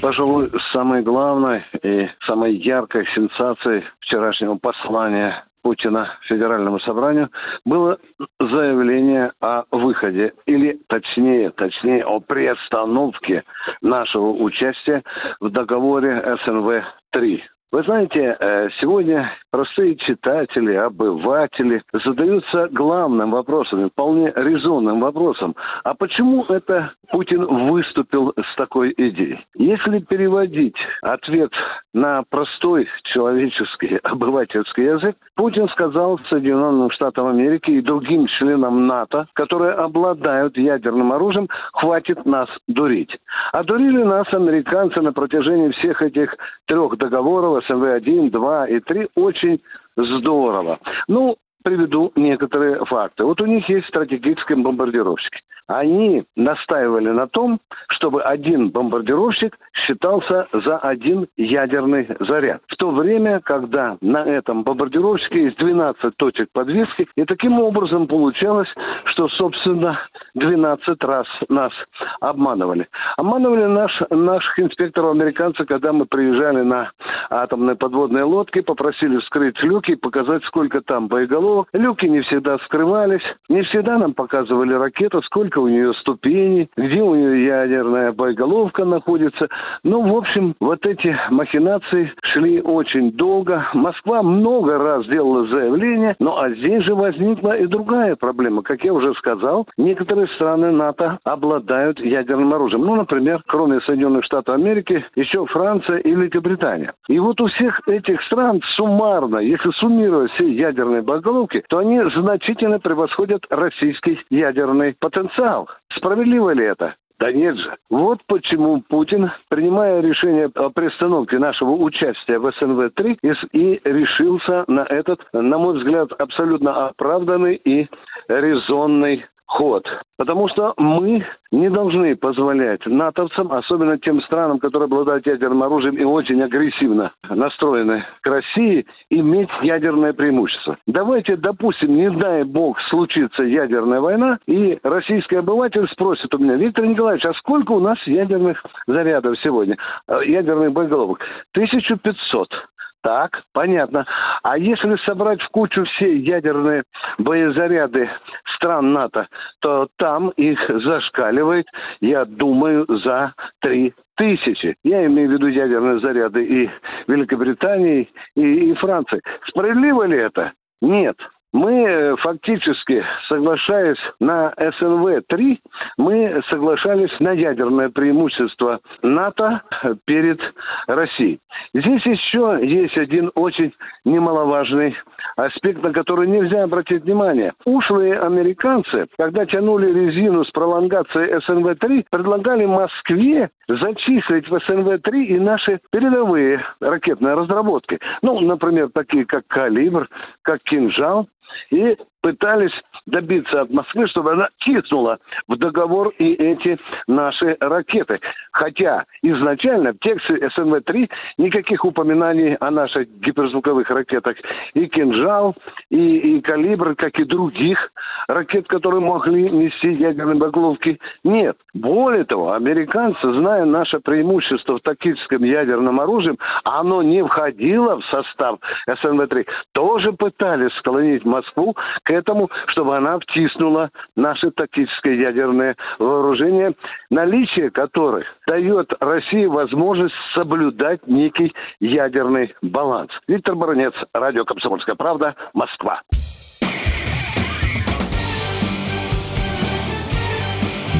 Пожалуй, самой главной и самой яркой сенсацией вчерашнего послания Путина Федеральному собранию было заявление о выходе, или точнее, точнее о приостановке нашего участия в договоре СНВ-3. Вы знаете, э, сегодня простые читатели, обыватели задаются главным вопросом, вполне резонным вопросом. А почему это Путин выступил с такой идеей? Если переводить ответ на простой человеческий, обывательский язык, Путин сказал Соединенным Штатам Америки и другим членам НАТО, которые обладают ядерным оружием, хватит нас дурить. А дурили нас американцы на протяжении всех этих трех договоров СМВ-1, 2 и 3 очень здорово. Ну, приведу некоторые факты. Вот у них есть стратегические бомбардировщики. Они настаивали на том, чтобы один бомбардировщик считался за один ядерный заряд. В то время, когда на этом бомбардировщике есть 12 точек подвески, и таким образом получалось, что, собственно, 12 раз нас обманывали. Обманывали наш, наших инспекторов американцев, когда мы приезжали на атомные подводные лодки, попросили вскрыть люки показать, сколько там боеголовок. Люки не всегда вскрывались, не всегда нам показывали ракету, сколько у нее ступеней, где у нее ядерная боеголовка находится. Ну, в общем, вот эти махинации шли очень долго. Москва много раз делала заявление, ну а здесь же возникла и другая проблема. Как я уже сказал, некоторые страны НАТО обладают ядерным оружием. Ну, например, кроме Соединенных Штатов Америки, еще Франция и Великобритания. И вот у всех этих стран суммарно, если суммировать все ядерные боеголовки, то они значительно превосходят российский ядерный потенциал справедливо ли это. Да нет же. Вот почему Путин, принимая решение о приостановке нашего участия в СНВ-3, и решился на этот, на мой взгляд, абсолютно оправданный и резонный ход. Потому что мы не должны позволять натовцам, особенно тем странам, которые обладают ядерным оружием и очень агрессивно настроены к России, иметь ядерное преимущество. Давайте допустим, не дай бог случится ядерная война, и российский обыватель спросит у меня, Виктор Николаевич, а сколько у нас ядерных зарядов сегодня, э, ядерных боеголовок? 1500. Так, понятно. А если собрать в кучу все ядерные боезаряды стран НАТО, то там их зашкаливает, я думаю, за три тысячи. Я имею в виду ядерные заряды и Великобритании, и, и Франции. Справедливо ли это? Нет. Мы э, фактически, соглашаясь на СНВ-3, мы соглашались на ядерное преимущество НАТО перед Россией. Здесь еще есть один очень немаловажный аспект, на который нельзя обратить внимание. Ушлые американцы, когда тянули резину с пролонгацией СНВ-3, предлагали Москве зачислить в СНВ-3 и наши передовые ракетные разработки. Ну, например, такие как «Калибр», как «Кинжал», и пытались добиться от Москвы, чтобы она киснула в договор и эти наши ракеты. Хотя изначально в тексте СНВ-3 никаких упоминаний о наших гиперзвуковых ракетах и «Кинжал», и, и «Калибр», как и других ракет, которые могли нести ядерные боеголовки, нет. Более того, американцы, зная наше преимущество в тактическом ядерном оружии, оно не входило в состав СНВ-3, тоже пытались склонить Москву к этому, чтобы она втиснула наше тактическое ядерное вооружение, наличие которых дает России возможность соблюдать некий ядерный баланс. Виктор Баранец, Радио «Комсомольская правда», Москва.